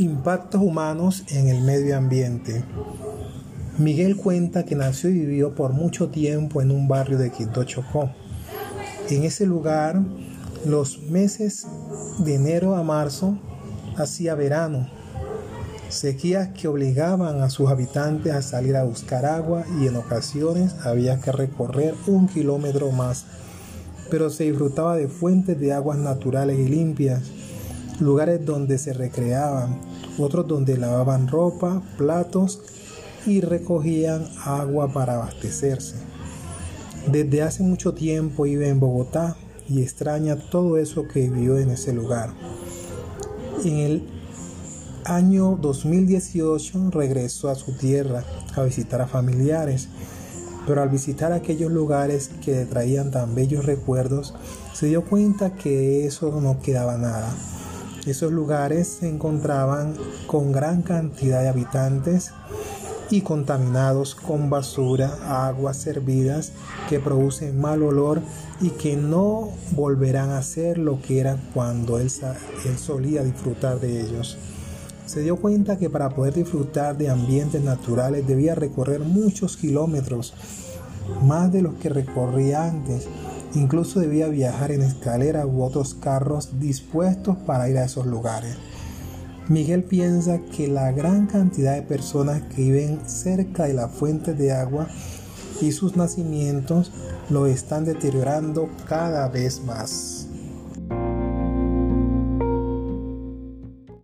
Impactos humanos en el medio ambiente. Miguel cuenta que nació y vivió por mucho tiempo en un barrio de Quito Chocó. En ese lugar, los meses de enero a marzo hacía verano, sequías que obligaban a sus habitantes a salir a buscar agua y en ocasiones había que recorrer un kilómetro más, pero se disfrutaba de fuentes de aguas naturales y limpias, lugares donde se recreaban, otros donde lavaban ropa, platos y recogían agua para abastecerse. Desde hace mucho tiempo vive en Bogotá y extraña todo eso que vivió en ese lugar. En el año 2018 regresó a su tierra a visitar a familiares, pero al visitar aquellos lugares que traían tan bellos recuerdos, se dio cuenta que eso no quedaba nada esos lugares se encontraban con gran cantidad de habitantes y contaminados con basura, aguas servidas que producen mal olor y que no volverán a ser lo que eran cuando él, solía disfrutar de ellos. Se dio cuenta que para poder disfrutar de ambientes naturales debía recorrer muchos kilómetros, más de los que recorría antes, Incluso debía viajar en escalera u otros carros dispuestos para ir a esos lugares. Miguel piensa que la gran cantidad de personas que viven cerca de las fuentes de agua y sus nacimientos lo están deteriorando cada vez más.